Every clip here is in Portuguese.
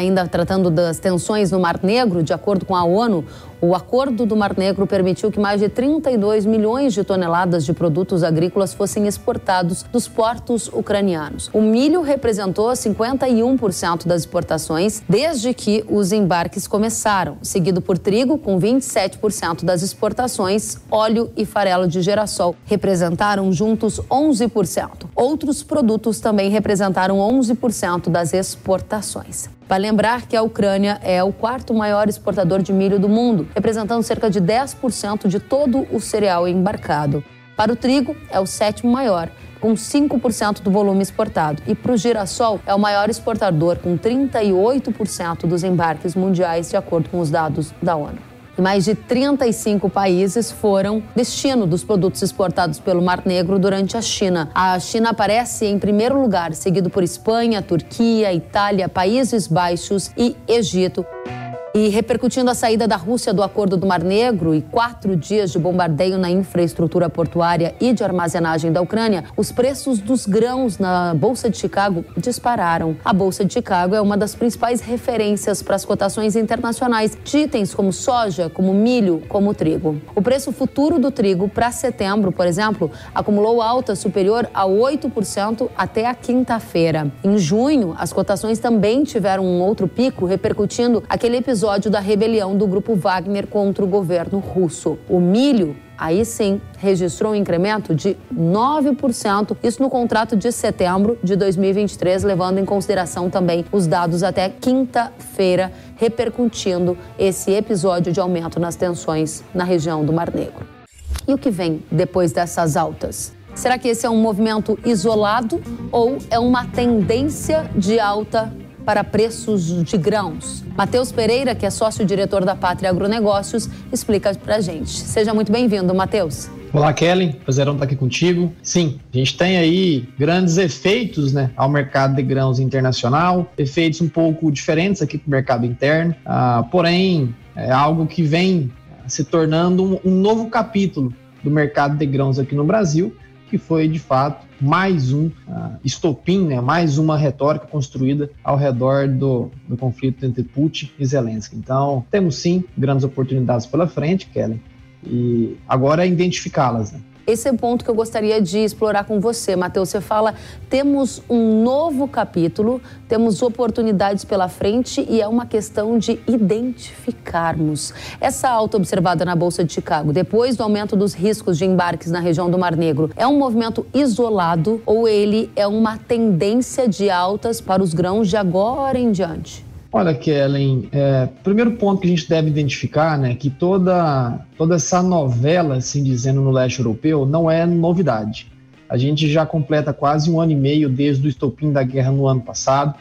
ainda tratando das tensões no Mar Negro, de acordo com a ONU, o acordo do Mar Negro permitiu que mais de 32 milhões de toneladas de produtos agrícolas fossem exportados dos portos ucranianos. O milho representou 51% das exportações desde que os embarques começaram, seguido por trigo, com 27% das exportações, óleo e farelo de girassol representaram juntos 11%. Outros produtos também representaram 11% das exportações. Vale lembrar que a Ucrânia é o quarto maior exportador de milho do mundo, representando cerca de 10% de todo o cereal embarcado. Para o trigo, é o sétimo maior, com 5% do volume exportado. E para o girassol, é o maior exportador, com 38% dos embarques mundiais, de acordo com os dados da ONU e mais de 35 países foram destino dos produtos exportados pelo Mar Negro durante a China. A China aparece em primeiro lugar, seguido por Espanha, Turquia, Itália, Países Baixos e Egito. E repercutindo a saída da Rússia do Acordo do Mar Negro e quatro dias de bombardeio na infraestrutura portuária e de armazenagem da Ucrânia, os preços dos grãos na Bolsa de Chicago dispararam. A Bolsa de Chicago é uma das principais referências para as cotações internacionais de itens como soja, como milho, como trigo. O preço futuro do trigo para setembro, por exemplo, acumulou alta superior a 8% até a quinta-feira. Em junho, as cotações também tiveram um outro pico, repercutindo aquele episódio episódio da rebelião do grupo Wagner contra o governo russo. O milho aí sim registrou um incremento de 9%, isso no contrato de setembro de 2023, levando em consideração também os dados até quinta-feira, repercutindo esse episódio de aumento nas tensões na região do Mar Negro. E o que vem depois dessas altas? Será que esse é um movimento isolado ou é uma tendência de alta para preços de grãos. Matheus Pereira, que é sócio-diretor da Pátria Agronegócios, explica para a gente. Seja muito bem-vindo, Matheus. Olá, Kelly. Prazerão estar aqui contigo. Sim, a gente tem aí grandes efeitos né, ao mercado de grãos internacional, efeitos um pouco diferentes aqui para o mercado interno, ah, porém, é algo que vem se tornando um, um novo capítulo do mercado de grãos aqui no Brasil que foi de fato mais um uh, estopim, né, mais uma retórica construída ao redor do, do conflito entre Putin e Zelensky. Então, temos sim grandes oportunidades pela frente, Kelly, e agora é identificá-las. Né? Esse é o ponto que eu gostaria de explorar com você, Matheus. Você fala, temos um novo capítulo, temos oportunidades pela frente e é uma questão de identificarmos. Essa alta observada na Bolsa de Chicago, depois do aumento dos riscos de embarques na região do Mar Negro, é um movimento isolado ou ele é uma tendência de altas para os grãos de agora em diante? Olha, Kellen, é, primeiro ponto que a gente deve identificar, né, que toda, toda essa novela, assim dizendo, no leste europeu, não é novidade. A gente já completa quase um ano e meio desde o estopim da guerra no ano passado.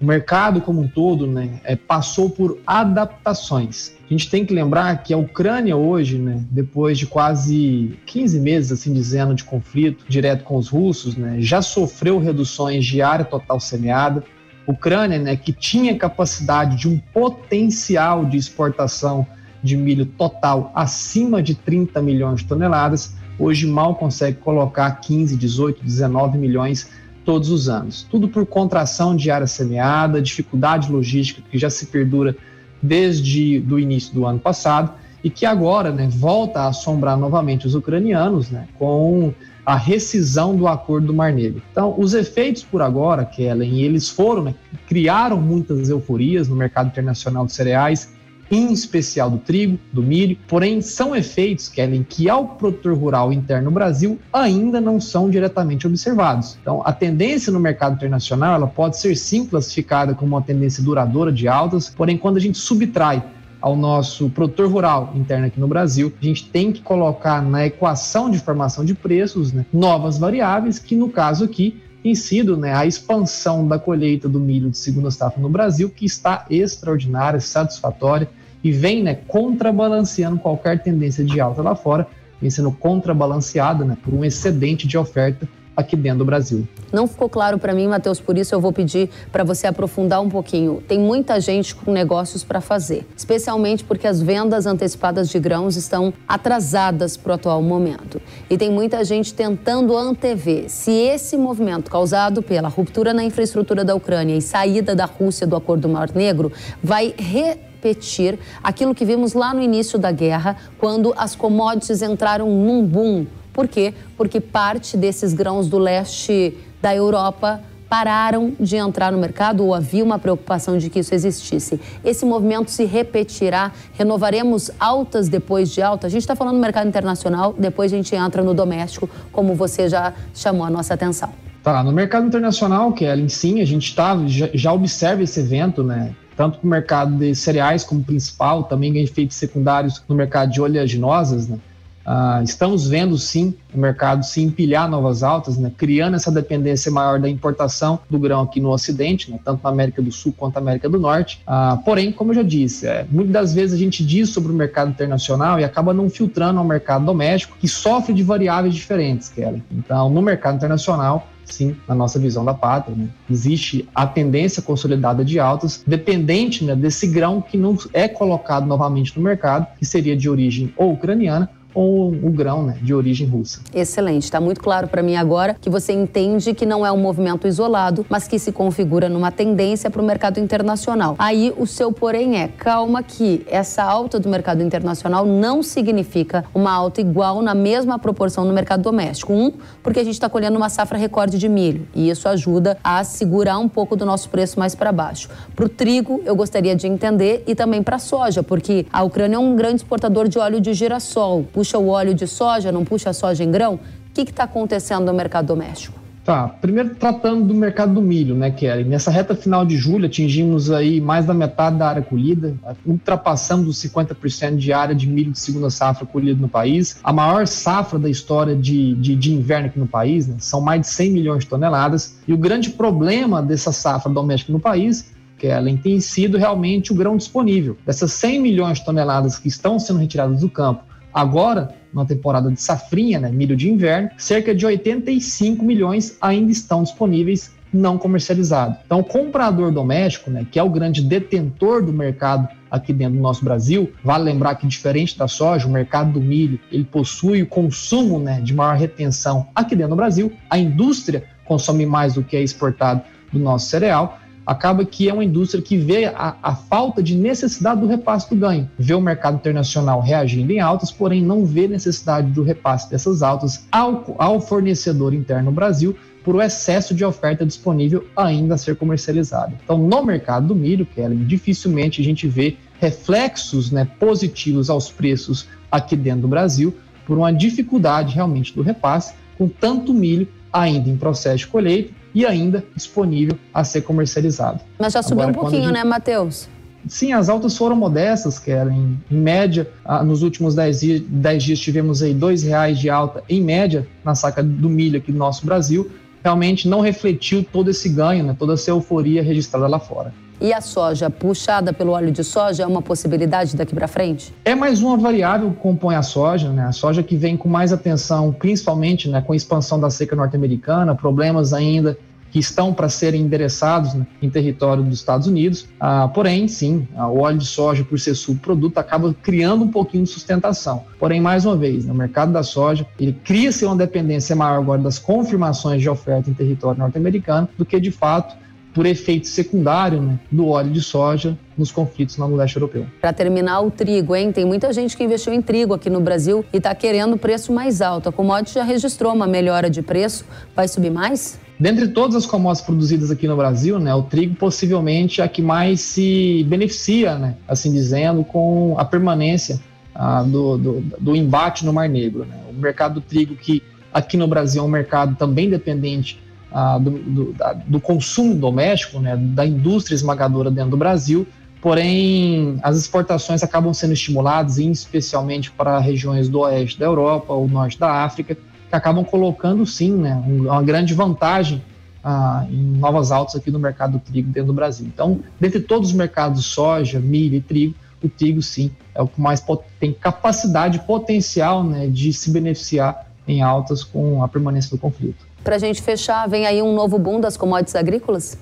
O mercado como um todo né, é, passou por adaptações. A gente tem que lembrar que a Ucrânia hoje, né, depois de quase 15 meses, assim dizendo, de conflito direto com os russos, né, já sofreu reduções de área total semeada, Ucrânia, né, que tinha capacidade de um potencial de exportação de milho total acima de 30 milhões de toneladas, hoje mal consegue colocar 15, 18, 19 milhões todos os anos. Tudo por contração de área semeada, dificuldade logística que já se perdura desde o início do ano passado e que agora né, volta a assombrar novamente os ucranianos né, com a rescisão do acordo do Mar Negro. Então, os efeitos por agora, Kellen, eles foram, né, criaram muitas euforias no mercado internacional de cereais, em especial do trigo, do milho, porém são efeitos, Kellen, que ao produtor rural interno no Brasil ainda não são diretamente observados. Então, a tendência no mercado internacional, ela pode ser sim classificada como uma tendência duradoura de altas, porém quando a gente subtrai ao nosso produtor rural interno aqui no Brasil, a gente tem que colocar na equação de formação de preços né, novas variáveis, que no caso aqui tem sido né, a expansão da colheita do milho de segunda safra no Brasil, que está extraordinária, satisfatória e vem né, contrabalanceando qualquer tendência de alta lá fora, vem sendo contrabalanceada né, por um excedente de oferta aqui dentro do Brasil. Não ficou claro para mim, Matheus, por isso eu vou pedir para você aprofundar um pouquinho. Tem muita gente com negócios para fazer, especialmente porque as vendas antecipadas de grãos estão atrasadas para o atual momento. E tem muita gente tentando antever se esse movimento causado pela ruptura na infraestrutura da Ucrânia e saída da Rússia do Acordo do Mar Negro vai repetir aquilo que vimos lá no início da guerra, quando as commodities entraram num boom por quê? Porque parte desses grãos do leste da Europa pararam de entrar no mercado ou havia uma preocupação de que isso existisse. Esse movimento se repetirá, renovaremos altas depois de alta. A gente está falando do mercado internacional, depois a gente entra no doméstico, como você já chamou a nossa atenção. Tá, no mercado internacional, Kelly, sim, a gente tá, já, já observa esse evento, né? Tanto no mercado de cereais como principal, também efeitos secundários no mercado de oleaginosas, né? Uh, estamos vendo sim o mercado se empilhar novas altas, né, criando essa dependência maior da importação do grão aqui no Ocidente, né, tanto na América do Sul quanto na América do Norte. Uh, porém, como eu já disse, é, muitas das vezes a gente diz sobre o mercado internacional e acaba não filtrando ao mercado doméstico, que sofre de variáveis diferentes, Kelly. Então, no mercado internacional, sim, na nossa visão da pátria. Né? Existe a tendência consolidada de altas, dependente né, desse grão que não é colocado novamente no mercado, que seria de origem ou ucraniana ou o grão né, de origem russa. Excelente, está muito claro para mim agora que você entende que não é um movimento isolado, mas que se configura numa tendência para o mercado internacional. Aí o seu porém é, calma que essa alta do mercado internacional não significa uma alta igual na mesma proporção no mercado doméstico. Um, porque a gente está colhendo uma safra recorde de milho e isso ajuda a segurar um pouco do nosso preço mais para baixo. Para o trigo, eu gostaria de entender e também para a soja, porque a Ucrânia é um grande exportador de óleo de girassol puxa o óleo de soja, não puxa a soja em grão? O que está acontecendo no mercado doméstico? Tá, primeiro tratando do mercado do milho, né, Kelly? Nessa reta final de julho, atingimos aí mais da metade da área colhida, ultrapassamos os 50% de área de milho de segunda safra colhida no país, a maior safra da história de, de, de inverno aqui no país, né? São mais de 100 milhões de toneladas. E o grande problema dessa safra doméstica no país Kellen, tem sido realmente o grão disponível. Dessas 100 milhões de toneladas que estão sendo retiradas do campo, Agora, na temporada de safrinha, né, milho de inverno, cerca de 85 milhões ainda estão disponíveis não comercializados. Então, o comprador doméstico, né, que é o grande detentor do mercado aqui dentro do nosso Brasil, vale lembrar que diferente da soja, o mercado do milho, ele possui o consumo né, de maior retenção aqui dentro do Brasil. A indústria consome mais do que é exportado do nosso cereal acaba que é uma indústria que vê a, a, falta de necessidade do repasse do ganho, vê o mercado internacional reagindo em altas, porém não vê necessidade do repasse dessas altas ao, ao fornecedor interno no Brasil por o excesso de oferta disponível ainda a ser comercializada. Então, no mercado do milho, Kelly, dificilmente a gente vê reflexos né, positivos aos preços aqui dentro do Brasil por uma dificuldade realmente do repasse, com tanto milho ainda em processo de colheita e ainda disponível a ser comercializado. Mas já subiu Agora, um pouquinho, gente... né, Matheus? Sim, as altas foram modestas, Kellen. Em média, ah, nos últimos 10 dias, 10 dias tivemos aí R$ reais de alta, em média, na saca do milho aqui do nosso Brasil. Realmente não refletiu todo esse ganho, né, toda essa euforia registrada lá fora. E a soja puxada pelo óleo de soja é uma possibilidade daqui para frente? É mais uma variável que compõe a soja, né? A soja que vem com mais atenção, principalmente né, com a expansão da seca norte-americana, problemas ainda que estão para serem endereçados né, em território dos Estados Unidos. Ah, porém, sim, o óleo de soja, por ser subproduto, acaba criando um pouquinho de sustentação. Porém, mais uma vez, no mercado da soja, ele cria-se uma dependência maior agora das confirmações de oferta em território norte-americano do que, de fato, por efeito secundário né, do óleo de soja nos conflitos no leste europeu. Para terminar, o trigo, hein? Tem muita gente que investiu em trigo aqui no Brasil e está querendo preço mais alto. A commodity já registrou uma melhora de preço. Vai subir mais? Dentre todas as commodities produzidas aqui no Brasil, né, o trigo possivelmente é a que mais se beneficia, né, assim dizendo, com a permanência ah, do, do, do, embate no Mar Negro. Né? O mercado do trigo, que aqui no Brasil é um mercado também dependente ah, do, do, da, do, consumo doméstico, né, da indústria esmagadora dentro do Brasil, porém as exportações acabam sendo estimuladas, especialmente para regiões do oeste da Europa ou norte da África, que acabam colocando sim né, uma grande vantagem ah, em novas altas aqui no mercado do trigo dentro do Brasil. Então, dentre todos os mercados soja, milho e trigo, o trigo sim é o que mais tem capacidade potencial né, de se beneficiar em altas com a permanência do conflito. Para a gente fechar, vem aí um novo boom das commodities agrícolas?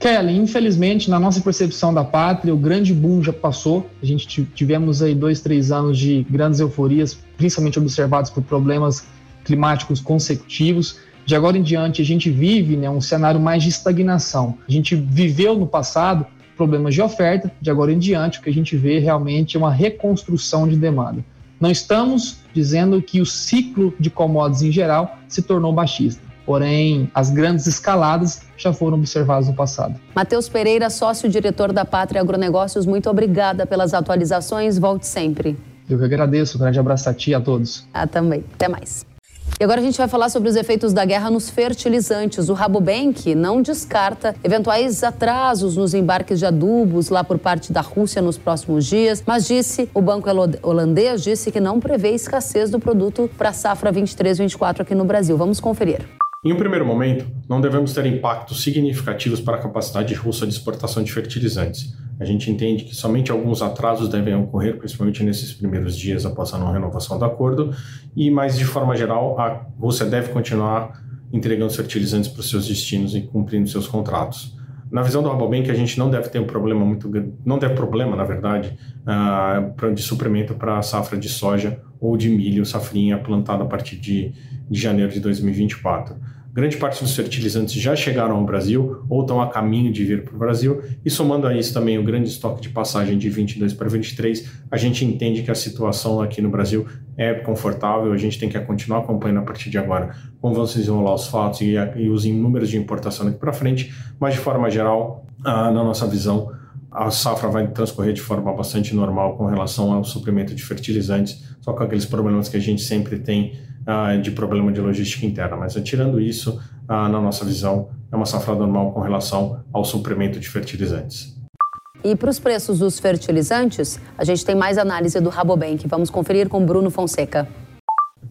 Kelly, infelizmente, na nossa percepção da pátria, o grande boom já passou. A gente tivemos aí dois, três anos de grandes euforias, principalmente observados por problemas climáticos consecutivos. De agora em diante, a gente vive né, um cenário mais de estagnação. A gente viveu no passado problemas de oferta, de agora em diante, o que a gente vê realmente é uma reconstrução de demanda. Não estamos dizendo que o ciclo de commodities em geral se tornou baixista porém as grandes escaladas já foram observadas no passado. Matheus Pereira, sócio-diretor da Pátria Agronegócios, muito obrigada pelas atualizações. Volte sempre. Eu que agradeço. Um grande abraço a ti e a todos. Ah, também. Até mais. E agora a gente vai falar sobre os efeitos da guerra nos fertilizantes. O Rabobank não descarta eventuais atrasos nos embarques de adubos lá por parte da Rússia nos próximos dias, mas disse, o banco holandês disse que não prevê escassez do produto para a safra 23-24 aqui no Brasil. Vamos conferir. Em um primeiro momento, não devemos ter impactos significativos para a capacidade russa de exportação de fertilizantes. A gente entende que somente alguns atrasos devem ocorrer, principalmente nesses primeiros dias após a não renovação do acordo, e mais de forma geral, a Rússia deve continuar entregando fertilizantes para os seus destinos e cumprindo seus contratos. Na visão do Rabobank, a gente não deve ter um problema muito não deve problema, na verdade, uh, de suprimento para a safra de soja ou de milho, safrinha plantada a partir de, de janeiro de 2024. Grande parte dos fertilizantes já chegaram ao Brasil ou estão a caminho de vir para o Brasil, e somando a isso também o grande estoque de passagem de 22 para 23, a gente entende que a situação aqui no Brasil é confortável, a gente tem que continuar acompanhando a partir de agora como vão se desenrolar os fatos e, e os números de importação daqui para frente, mas de forma geral, na nossa visão, a safra vai transcorrer de forma bastante normal com relação ao suprimento de fertilizantes, só com aqueles problemas que a gente sempre tem uh, de problema de logística interna. Mas tirando isso, uh, na nossa visão, é uma safra normal com relação ao suprimento de fertilizantes. E para os preços dos fertilizantes, a gente tem mais análise do Rabobank. Vamos conferir com Bruno Fonseca.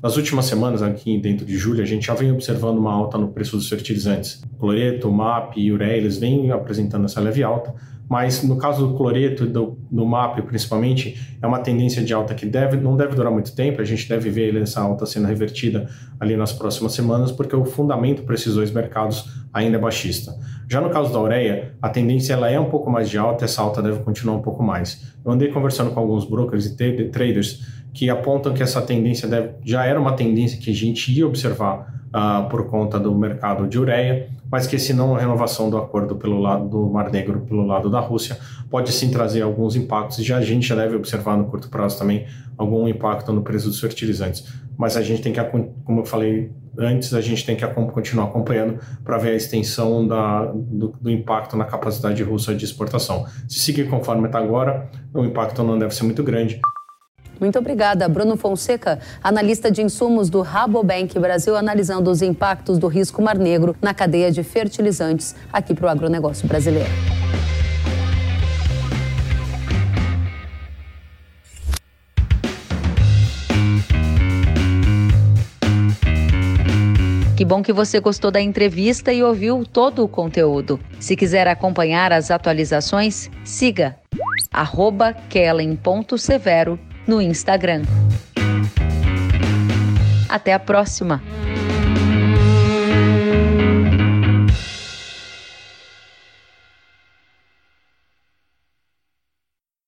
Nas últimas semanas, aqui dentro de julho, a gente já vem observando uma alta no preço dos fertilizantes. Cloreto, MAP e ureia, eles vêm apresentando essa leve alta, mas no caso do cloreto do, do MAP principalmente, é uma tendência de alta que deve, não deve durar muito tempo, a gente deve ver essa alta sendo revertida ali nas próximas semanas, porque o fundamento para esses dois mercados ainda é baixista. Já no caso da ureia, a tendência ela é um pouco mais de alta, essa alta deve continuar um pouco mais. Eu andei conversando com alguns brokers e traders que apontam que essa tendência deve, já era uma tendência que a gente ia observar uh, por conta do mercado de ureia, mas que se não a renovação do acordo pelo lado do Mar Negro, pelo lado da Rússia, pode sim trazer alguns impactos e já a gente já deve observar no curto prazo também algum impacto no preço dos fertilizantes. Mas a gente tem que, como eu falei antes, a gente tem que continuar acompanhando para ver a extensão da, do, do, impacto na capacidade russa de exportação. Se seguir conforme está agora, o impacto não deve ser muito grande. Muito obrigada, Bruno Fonseca, analista de insumos do Rabobank Brasil, analisando os impactos do risco mar negro na cadeia de fertilizantes aqui para o agronegócio brasileiro. Que bom que você gostou da entrevista e ouviu todo o conteúdo. Se quiser acompanhar as atualizações, siga kellen.severo no Instagram. Até a próxima!